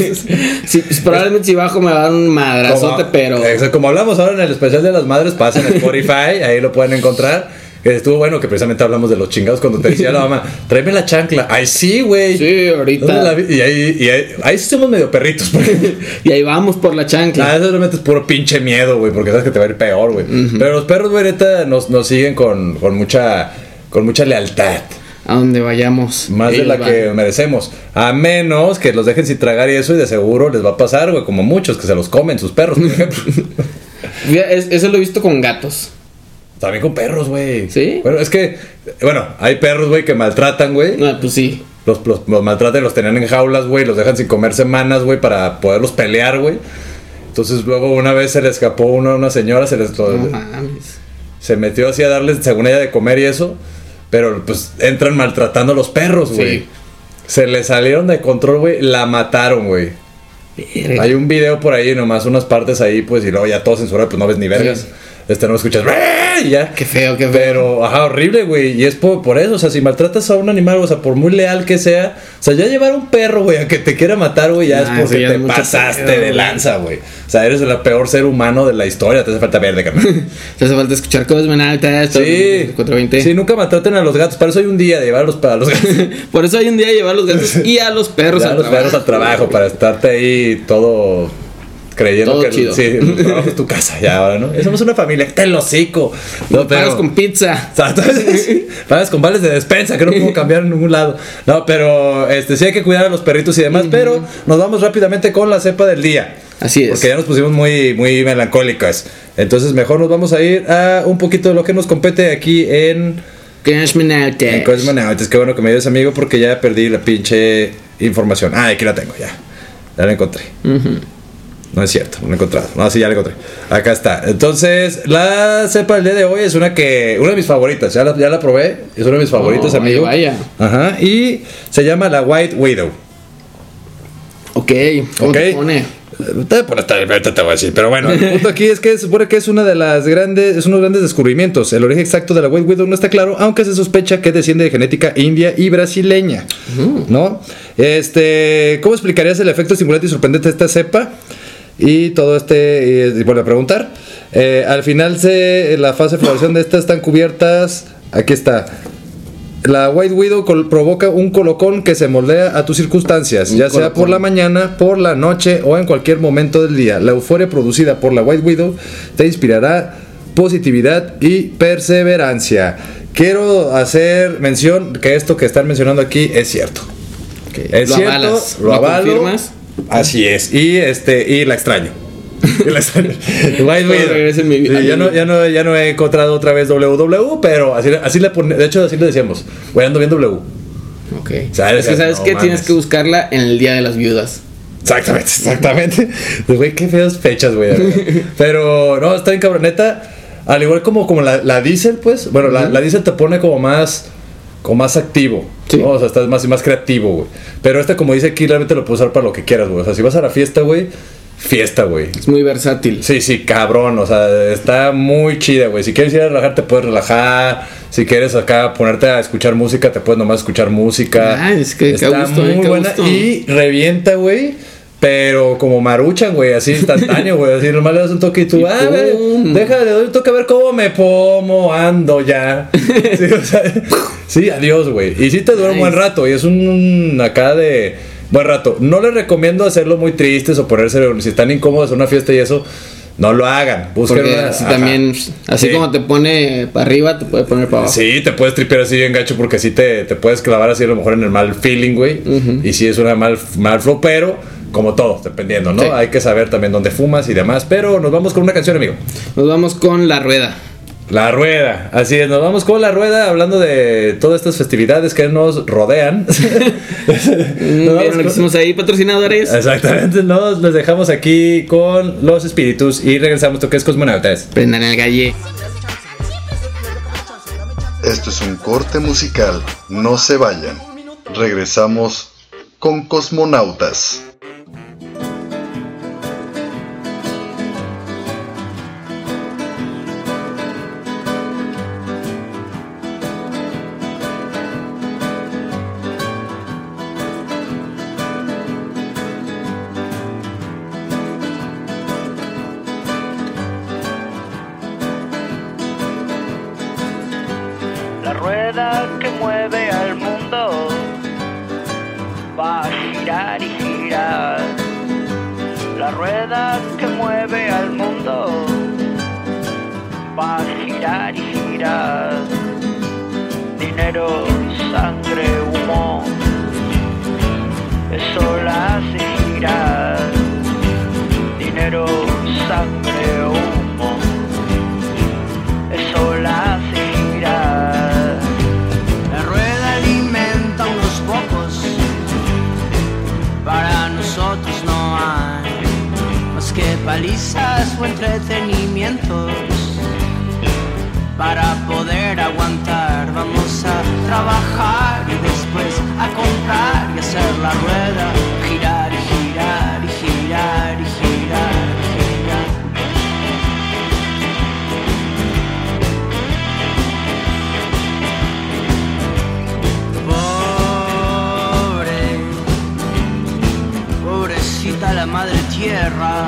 Sí, pues, probablemente si bajo me va a dar un madrazote,
Como-
pero.
Exacto, como hablamos ahora en el especial de las madres, pasen en Spotify, ahí lo pueden encontrar. Estuvo bueno que precisamente hablamos de los chingados cuando te decía la mamá, tráeme la chancla. Ay, sí, güey.
Sí,
¿Dónde la
ahorita.
Y ahí, y ahí, somos medio perritos. porque-
Y ahí vamos por la chancla.
Ah, eso realmente es puro pinche miedo, güey, porque sabes que te va a ir peor, güey. Pero los perros, güey, neta, nos, nos siguen con, con mucha con mucha lealtad.
A donde vayamos.
Más de la
van.
que merecemos. A menos que los dejen sin tragar y eso, y de seguro les va a pasar, güey, como muchos que se los comen sus perros, por ejemplo.
Es- Eso lo he visto con gatos.
También con perros, güey.
¿Sí?
Bueno, es que, bueno, hay perros, güey, que maltratan, güey.
No, pues sí.
Los, los, los maltratan y los tenían en jaulas, güey. Los dejan sin comer semanas, güey, para poderlos pelear, güey. Entonces luego una vez se le escapó una, una señora, se les
No mames.
se metió así a darles, según ella, de comer y eso. Pero pues entran maltratando a los perros, güey.
Sí.
Se le salieron de control, güey. La mataron, güey. Hay un video por ahí, nomás unas partes ahí, pues, y luego ya todo censurado, pues no ves ni vergas.
Sí.
Este no escuchas, y ya.
Qué feo, qué feo.
Pero, ajá, horrible, güey. Y es por, por eso, o sea, si maltratas a un animal, o sea, por muy leal que sea, o sea, ya llevar a un perro, güey, a que te quiera matar, güey, ya es por
eso
si
ya
te pasaste de lanza, güey. O sea, eres el peor ser humano de la historia, te hace falta verde, carnal.
Te hace falta escuchar cosas menaltas.
Sí,
420.
sí, nunca maltraten a los gatos. Para eso hay un día de llevar a los, a los gatos,
Por eso hay un día de llevar a los gatos y a los perros
a
al
los perros al trabajo, para estarte ahí todo creyendo
Todo
que
chido.
sí, el trabajo es tu casa ya ahora, ¿no? Somos una familia, te el hocico. No,
Pagas con pizza.
Exacto. Pagas con vales de despensa que no puedo cambiar en ningún lado. No, pero este sí hay que cuidar a los perritos y demás. Pero nos vamos rápidamente con la cepa del día.
Así es.
Porque ya nos pusimos muy, muy melancólicas. Entonces, mejor nos vamos a ir a un poquito de lo que nos compete aquí en,
Cash menaltas.
en Cosmonautas. Qué bueno que me dio amigo porque ya perdí la pinche información. Ah, aquí la tengo ya. Ya la encontré.
Ujú.
No es cierto, no he encontrado. No, sí, ya la encontré. Acá está. Entonces, la cepa del día de hoy es una que. Una de mis favoritas. Ya la, ya la probé. Es una de mis favoritas,
Oh,
amigo.
vaya,
Ajá. Y se llama la White Widow.
Ok. ¿Cómo
Ok.
te pone?
Te, te voy a decir. Pero bueno, el punto aquí es que se supone que es una de las grandes. Es uno de los grandes descubrimientos. El origen exacto de la White Widow no está claro, aunque se sospecha que desciende de genética india y brasileña. ¿No? Este. ¿Cómo explicarías el efecto estimulante y sorprendente de esta cepa? Y todo este. Y, y vuelvo a preguntar. Eh, al final, se, la fase de floración de estas están cubiertas. Aquí está. La White Widow provoca un colocón que se moldea a tus circunstancias,
Un
ya sea por la mañana, por la noche o en cualquier momento del día. La euforia producida por la White Widow te inspirará positividad y perseverancia. Quiero hacer mención que esto que están mencionando aquí es cierto.
Ok.
Es
¿Lo
cierto,
avalas?
lo
¿Lo
avalo.
confirmas?
Así es. Y este y la extraño. White Widow. Sí, ya, no, ya, no, ya no he encontrado otra vez WW, pero así, así le pone, de hecho así le decíamos. Güey, ando bien W.
Ok.
¿Sabes?
Es que sabes
No
que
mames.
tienes que buscarla en el Día de las Viudas.
Exactamente, exactamente. Pues, Güey, qué feas fechas, güey. Pero no, está bien cabroneta. Al igual como, como la, la Diesel, pues. Bueno, la, la Diesel te pone como más. Como más activo.
Sí.
¿no? O sea, estás más, más creativo, güey. Pero este, como dice aquí, realmente lo puedes usar para lo que quieras, güey. O sea, si vas a la fiesta, güey, fiesta, güey.
Es muy versátil.
Sí, sí, cabrón, o sea, está muy chida, güey. Si quieres ir a relajar, te puedes relajar. Si quieres acá ponerte a escuchar música, te puedes nomás escuchar música.
Ah, es que
está
gusto, eh,
muy buena
gusto.
y revienta, güey. Pero como maruchan, güey, así instantáneo, güey. Así nomás le das un toque y tú,
Y
ah, güey, déjale, doy un toque a ver cómo me pomo, ando ya. Sí, o sea, sí, adiós, güey. Y sí te dura un buen rato. Y es un, un acá de buen rato. No les recomiendo hacerlo muy tristes o ponerse, si están incómodos en una fiesta y eso, no lo hagan. Busquen una-
así
ajá.
también, así
Sí.
como te pone para arriba, te puede poner para abajo.
Sí, te puedes tripear así bien gacho porque sí te, te puedes clavar así a lo mejor en el mal feeling, güey. Y sí es una mal, mal flow, pero como todo, dependiendo, ¿no?
Sí.
Hay que saber también dónde fumas y demás. Pero nos vamos con una canción, amigo.
Nos vamos con la rueda.
La rueda, así es, nos vamos con la rueda hablando de todas estas festividades que nos rodean. Nos
Mm,
vamos
¿Vieron lo que hicimos ahí, patrocinadores?
Exactamente, nos les dejamos aquí con los espíritus y regresamos. Esto que es Cosmonautas.
Prendan el galle.
Esto es un corte musical, no se vayan. Regresamos con Cosmonautas.
Poder aguantar. Vamos a trabajar y después a comprar y hacer la rueda. Girar y girar y girar y girar girar. Pobre, pobrecita la madre tierra,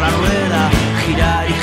la rueda girar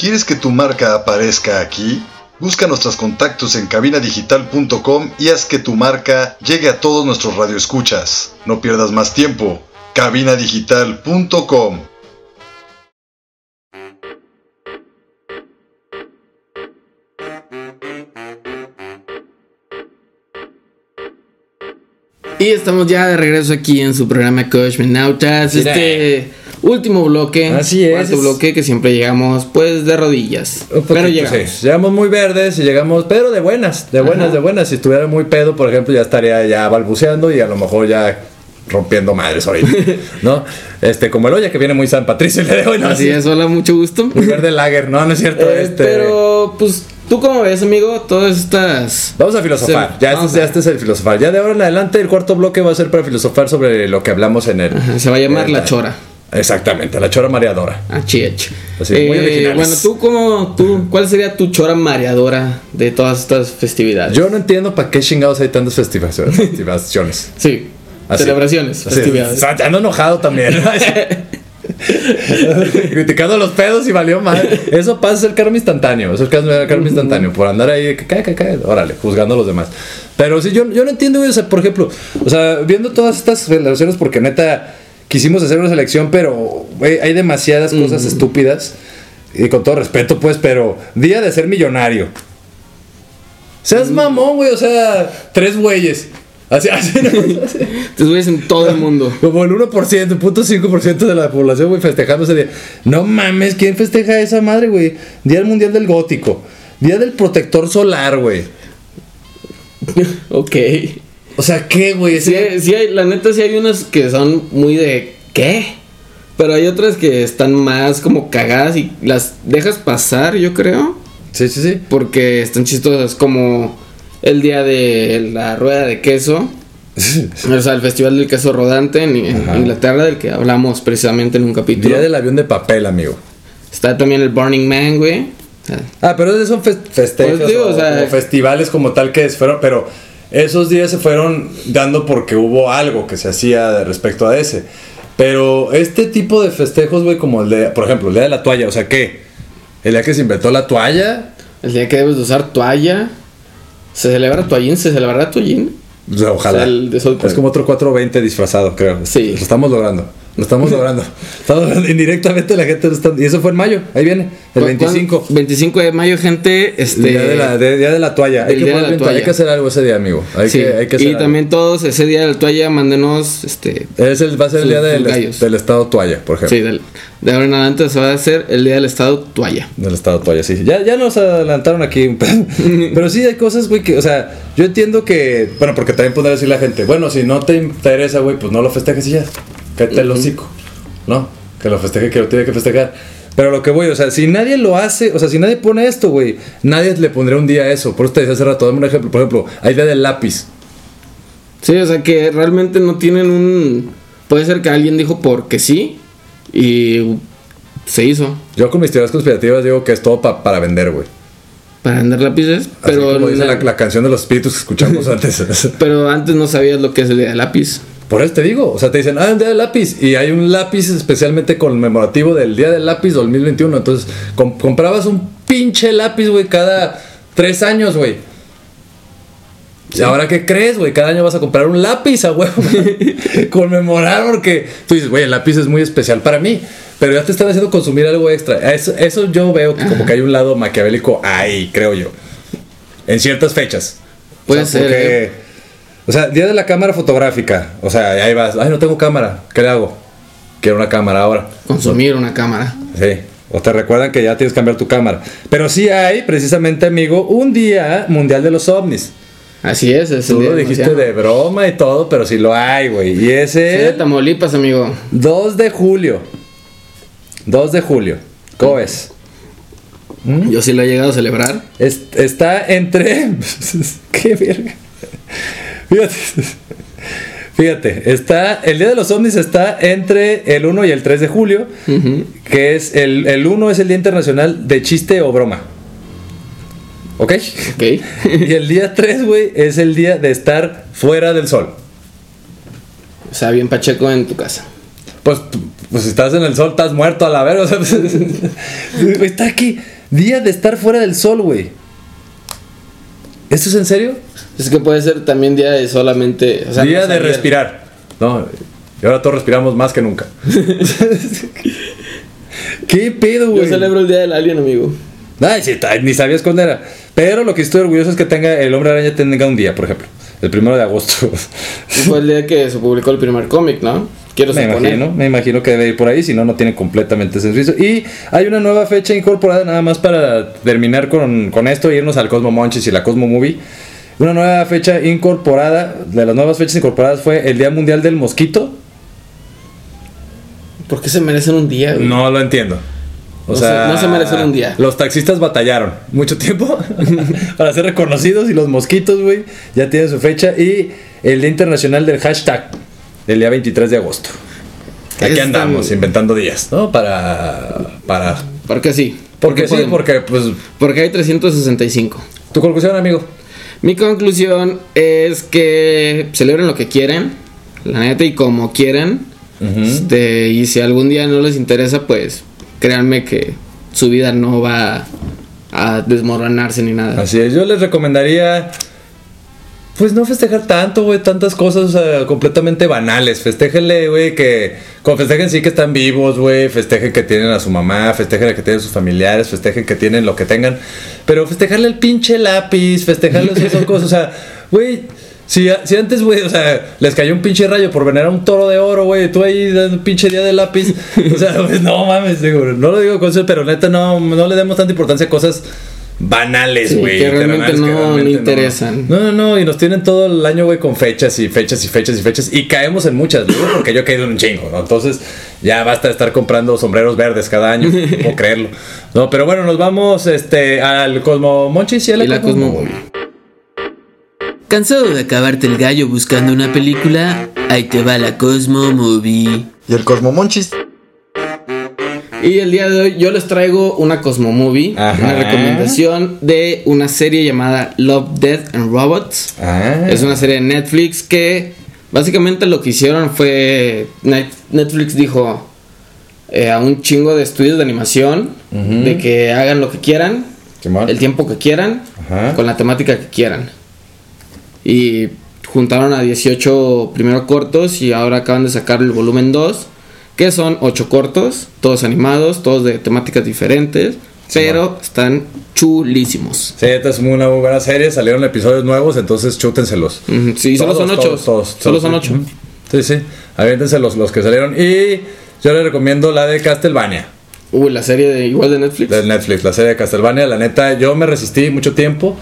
¿Quieres que tu marca aparezca aquí? Busca nuestros contactos en cabinadigital.com y haz que tu marca llegue a todos nuestros radioescuchas. No pierdas más tiempo. cabinadigital.com
Y estamos ya de regreso aquí en su programa Coach Menautas. Este último bloque.
Así es.
Cuarto bloque que siempre llegamos pues de rodillas.
Un poquito,
Pero llegamos.
sí. Llegamos muy verdes y llegamos, pero de buenas, de buenas, de buenas. Si estuviera muy pedo, por ejemplo, ya estaría ya balbuceando y a lo mejor ya rompiendo madres ahorita, ¿no? Este, como el olla que viene muy San Patricio el día de hoy, ¿no?
Así es, hola, mucho gusto.
Muy verde lager, no, no es cierto.
Eh,
este,
Pero pues tú cómo ves, amigo, todas estas
Vamos a filosofar.
Se-
ya, este, ya este es el filosofar. Ya de ahora en adelante, el cuarto bloque va a ser para filosofar sobre lo que hablamos en el.
Ajá, se va a llamar La Chora.
Exactamente, la chora mareadora. Así, muy
Eh,
originales.
bueno, tú cómo, tú, ¿cuál sería tu chora mareadora de todas estas festividades?
Yo no entiendo para qué chingados hay tantas festiva- festivaciones.
Sí.
Así.
Celebraciones,
Así,
festividades.
ando enojado también. Criticando los pedos y valió mal. Eso pasa el karma instantáneo. Eso es el karma instantáneo. Por andar ahí, que cae, cae, cae. Órale, juzgando a los demás. Pero sí, yo, yo no entiendo. O sea, por ejemplo, o sea, viendo todas estas relaciones, porque neta, quisimos hacer una selección, pero, hay demasiadas cosas estúpidas. Y con todo respeto, pues, pero día de ser millonario. Seas mamón, güey. O sea, tres güeyes. Así, así, ¿no?
Te subes en todo el mundo.
Como el 1%, 0.5% de la población, güey, festejando ese día. No mames, ¿quién festeja esa madre, güey? Día del Mundial del Gótico. Día del Protector Solar, güey.
ok.
O sea, ¿qué, güey?
Sí, sí hay, la neta sí hay unas que son muy de ¿qué? Pero hay otras que están más como cagadas y las dejas pasar, yo creo.
Sí, sí, sí.
Porque están chistosas como el día de la rueda de queso. O sea, el festival del queso rodante en,
Ajá.
Inglaterra, del que hablamos precisamente en un capítulo.
Día del avión de papel, amigo.
Está también el Burning Man, güey.
Ah, pero esos son fes- festejos
Pues digo,
o,
o sea-
como festivales como tal que fueron, pero esos días se fueron dando porque hubo algo que se hacía respecto a ese. Pero este tipo de festejos, güey, como el de, por ejemplo, el día de la toalla, o sea, ¿qué? El día que se inventó la toalla,
el día que debes de usar toalla. ¿Se celebra toallín? ¿Se celebrará toallín?
o sea, ojalá.
O sea, el de sol-
es como otro 420 disfrazado, creo.
Sí.
Lo estamos logrando. Lo estamos logrando. Estamos logrando. Indirectamente la gente está... Y eso fue en mayo. Ahí viene. El
¿Cu-
25.
cuándo? 25 de mayo, gente. Este,
día de la, de- día de la toalla. Hay que,
día de la
toalla. hay que hacer algo ese día, amigo. Hay
sí.
que, hay que hacer
y
algo.
también todos ese día de la toalla, mándenos este
Es el, va a ser el día del, estado toalla, por ejemplo.
Sí, del- de ahora en adelante se va a hacer el día del estado toalla.
Del estado toalla, sí. Ya, ya nos adelantaron aquí. un pedo. Pero sí hay cosas, güey, que, o sea, yo entiendo que, bueno, porque también podría decir la gente, bueno, si no te interesa, güey, pues no lo festejes y ya. Cállate el hocico, ¿no? Que lo festeje, que lo tiene que festejar. Pero lo que voy, o sea, si nadie lo hace, o sea, si nadie pone esto, güey, nadie le pondría un día a eso. Por eso te decía hace rato, dame un ejemplo. Por ejemplo, hay día del lápiz.
Sí, o sea que realmente no tienen un. Puede ser que alguien dijo porque sí y se hizo
Yo con mis teorías conspirativas digo que es todo pa- para vender, güey.
para vender lápices,
Así
pero
como dice
la
canción de los espíritus que escuchamos antes.
pero antes no sabías lo que es el día del lápiz.
Por eso te digo, o sea, te dicen, ah, un día del lápiz. Y hay un lápiz especialmente conmemorativo del día del lápiz 2021. Entonces, com- comprabas un pinche lápiz, güey, cada tres años, güey. ¿Y ahora qué crees, güey? Cada año vas a comprar un lápiz a huevo. Conmemorar porque tú dices, güey, el lápiz es muy especial para mí. Pero ya te están haciendo consumir algo extra. Eso, eso yo veo que como que hay un lado maquiavélico ahí, creo yo. En ciertas fechas.
Puede
O sea,
ser,
porque-
¿eh?
O sea, día de la cámara fotográfica. O sea, ahí vas. Ay, no tengo cámara. ¿Qué le hago? Quiero una cámara ahora.
Consumir una cámara.
Sí. O te recuerdan que ya tienes que cambiar tu cámara. Pero sí hay, precisamente, amigo, un día mundial de los ovnis.
Así es, es
Tú lo dijiste de broma y todo, pero sí lo hay, güey. Y
Sí,
ese
de Tamaulipas, amigo.
2 de julio. 2 de julio. ¿Cómo ves?
Yo sí lo he llegado a celebrar.
Es- está entre. ¡Qué verga! Fíjate. Fíjate, está. El día de los ovnis está entre el 1 y el 3 de julio. Que es. El, el 1 es el Día Internacional de Chiste o Broma. ¿Ok?
Ok.
Y el día 3, güey, es el día de estar fuera del sol.
o sea, bien pacheco en tu casa.
Pues pues si estás en el sol, estás muerto a la verga. O sea, está aquí. Día de estar fuera del sol, güey. ¿Esto es en serio?
Es que puede ser también día de solamente. o sea,
Día
no
de respirar. No, y ahora todos respiramos más que nunca. ¿Qué pedo,
Yo
güey?
celebro el día del alien, amigo.
Ay, sí, ta- ni sabías cuándo era. Pero lo que estoy orgulloso es que tenga el hombre araña tenga un día, por ejemplo. El primero de agosto.
Y Fue el día que se publicó el primer cómic, ¿no? Quiero
me
suponer.
imagino, me imagino que debe ir por ahí, si no, no tiene completamente sentido. Y hay una nueva fecha incorporada, nada más para terminar con, con esto, e irnos al Cosmo Monchis y la Cosmo Movie. Una nueva fecha incorporada, de las nuevas fechas incorporadas fue el Día Mundial del Mosquito.
¿Por qué se merecen un día, güey?
No lo entiendo. O
No se-
sea,
no se merecen un día.
Los taxistas batallaron mucho tiempo para ser reconocidos y los mosquitos, güey, ya tienen su fecha. Y el Día Internacional del Hashtag, el día 23 de agosto. Aquí
Es
andamos
tan-
inventando días, ¿no? Para. para
Porque sí.
porque sí,
podemos.
porque pues.
Porque hay 365.
Tu conclusión, amigo.
Mi conclusión es que celebren lo que quieran, la neta, y como quieran. Este, y si algún día no les interesa, pues créanme que su vida no va a desmoronarse ni nada.
Así es, yo les recomendaría. Pues no festejar tanto, güey, tantas cosas o sea, completamente banales. Festéjenle, güey, que. Con festejen sí que están vivos, güey. Festejen que tienen a su mamá, festejen que tienen sus familiares, festejen que tienen lo que tengan. Pero festejarle el pinche lápiz, festejarle esas cosas, o sea, güey. Si, si antes, güey, o sea, les cayó un pinche rayo por venerar un toro de oro, güey, tú ahí dando un pinche día de lápiz. O sea, güey, no mames, digo, no lo digo con eso, pero neta, no, no le demos tanta importancia a cosas banales,
Sí,
güey.
que realmente
terrenales, que
no
realmente
le interesan.
No, no, no, y nos tienen todo el año, güey, con fechas y fechas y fechas y fechas. Y caemos en muchas, güey, porque yo he caído en un chingo, ¿no? Entonces, ya basta de estar comprando sombreros verdes cada año, no puedo creerlo. No, pero bueno, nos vamos este, al Cosmo Monchis y a la,
Y la
Cosmo
Cosmo
Movie.
¿Cansado de acabarte el gallo buscando una película? Ahí te va la Cosmo Movie.
Y el Cosmo Monchis.
Y el día de hoy yo les traigo una Cosmo Movie,
Ajá.
una recomendación de una serie llamada Love, Death and Robots.
Ah,
Es una serie de Netflix que básicamente lo que hicieron fue Net- Netflix dijo eh, a un chingo de estudios de animación de que hagan lo que quieran, el tiempo que quieran,
Ajá.
con la temática que quieran. Y juntaron a 18 primero cortos y ahora acaban de sacar el volumen 2, que son 8 cortos, todos animados, todos de temáticas diferentes, pero están chulísimos.
Sí, esta es una muy buena serie, salieron episodios nuevos, entonces chútenselos.
Ujú, Sí, solo son 8.
todos, todos,
Solo son
sí.
8.
Ujú. Sí, sí, aviéntense los, los que salieron. Y yo les recomiendo la de Castlevania.
Uy, la serie de igual de Netflix.
de Netflix, la serie de Castlevania. La neta, yo me resistí mucho tiempo.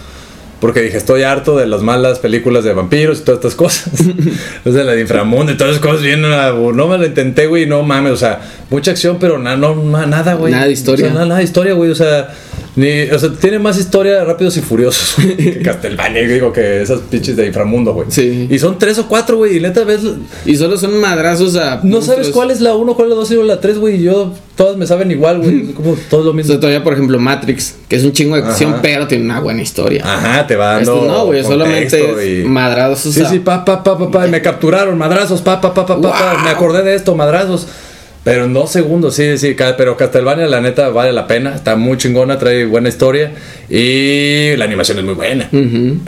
Porque dije, estoy harto de las malas películas de vampiros y todas estas cosas. o sea, la de inframundo y todas esas cosas bien. ah, No me lo intenté, güey, no mames. O sea, mucha acción, pero na- no, na- nada, güey.
Nada de historia.
O sea, nada, nada de historia, güey. O sea, ni, o sea, tiene más historia de Rápidos y Furiosos que Castlevania, digo, que esas pinches de inframundo, güey.
Sí.
Y son tres o cuatro, güey. Y neta, ves.
Y solo son madrazos a.
No sabes cuál es la uno, cuál es la dos y la tres, güey. Y yo, todas me saben igual, güey. Como todo lo
O
mismo.
sea, todavía, por ejemplo, Matrix, que es un chingo de acción,
Ajá.
pero tiene una buena historia.
Ajá, te va dando.
Esto no, güey, solamente
y-
madrazos.
Sí,
a-
sí, pa, pa, pa, pa, pa, y me capturaron, madrazos, pa, pa, pa, pa, pa, pa,
Wow.
me acordé de esto, madrazos. Pero en dos segundos, sí, sí, pero Castlevania, la neta, vale la pena, está muy chingona, trae buena historia y la animación es muy buena. La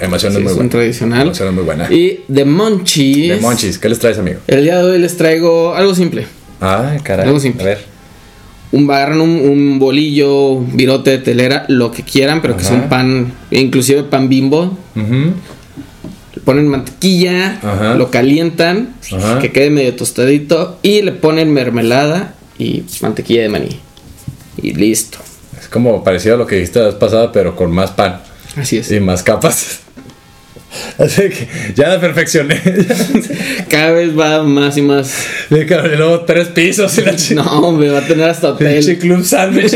animación
Sí,
es muy
es
buena.
tradicional.
La animación es muy buena.
Y de Monchis.
De Monchis, ¿qué les traes, amigo?
El día de hoy les traigo algo simple.
Ah, caray.
Algo simple.
A ver.
Un, agarran un, bolillo, un virote de telera, lo que quieran, pero que sea un pan, inclusive pan bimbo. Le ponen mantequilla,
Ajá.
lo calientan,
Ajá.
que quede medio tostadito, y le ponen mermelada y mantequilla de maní. Y listo.
Es como parecido a lo que dijiste la vez pasada, pero con más pan
Así es.
y más capas. Así que ya la perfeccioné.
Cada vez va más y más.
Sí, cabrón, y luego tres pisos y la chingada.
No, me va a tener hasta hotel.
club sandwich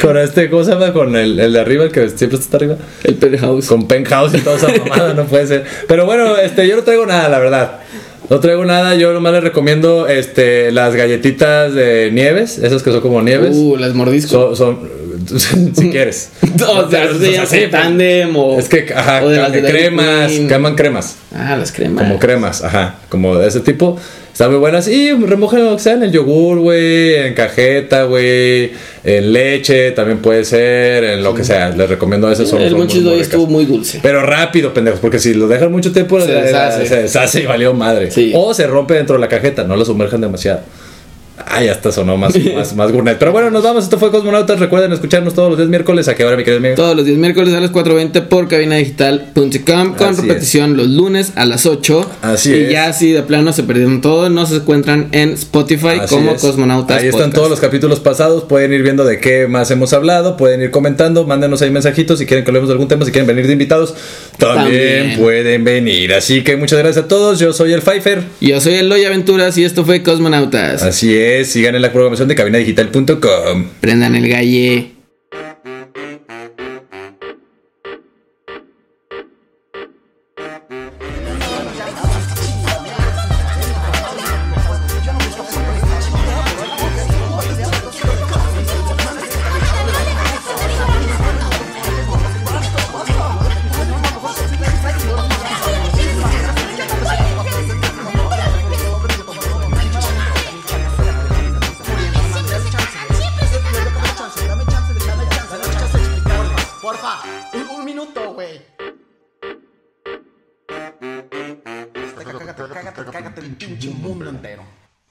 con este, ¿cómo se llama? Con el, el de arriba, el que siempre está arriba.
El penthouse.
Con penthouse y toda esa mamada, no puede ser. Pero bueno, este, yo no traigo nada, la verdad. No traigo nada, yo nomás les recomiendo este, las galletitas de nieves, esas que son como nieves.
Uh, las mordisco.
Son, son- si quieres.
O sea,
O sea,
sí, tándem o.
Es que, ajá,
o de las de Dairy
cremas, queman cremas.
Ah, las cremas.
Como cremas, ajá, como de ese tipo. Están muy buenas. Y remojen lo que sea en el yogur, güey, en cajeta, güey, en leche, también puede ser, en lo que sea. Les recomiendo a esos. son-
El monchis hoy estuvo muy dulce.
Pero rápido, pendejos, porque si lo dejan mucho tiempo,
Se
la- la-
deshace.
se deshace y valió madre.
Sí.
O se rompe dentro de la cajeta, no lo sumerjan demasiado. Ah, ya hasta sonó más, más, más gourmet. Pero bueno, nos vamos. Esto fue Cosmonautas. Recuerden escucharnos todos los días miércoles. ¿A qué hora, mi querido amigo?
Todos los días miércoles a las 4.20 por cabinadigital.com con
Así
repetición los lunes a las 8.
Así
y
es.
ya así de plano se perdieron todo, no se encuentran en Spotify
Así
como
es.
Cosmonautas.
Ahí están todos los capítulos pasados. Pueden ir viendo de qué más hemos hablado. Pueden ir comentando. Mándenos ahí mensajitos si quieren que hablemos de algún tema. Si quieren venir de invitados, también,
También.
pueden venir. Así que muchas gracias a todos. Yo soy el Pfeiffer.
Yo soy Eloy Aventuras y esto fue Cosmonautas.
Así es. Sigan en la programación de cabinadigital.com.
Prendan el galle.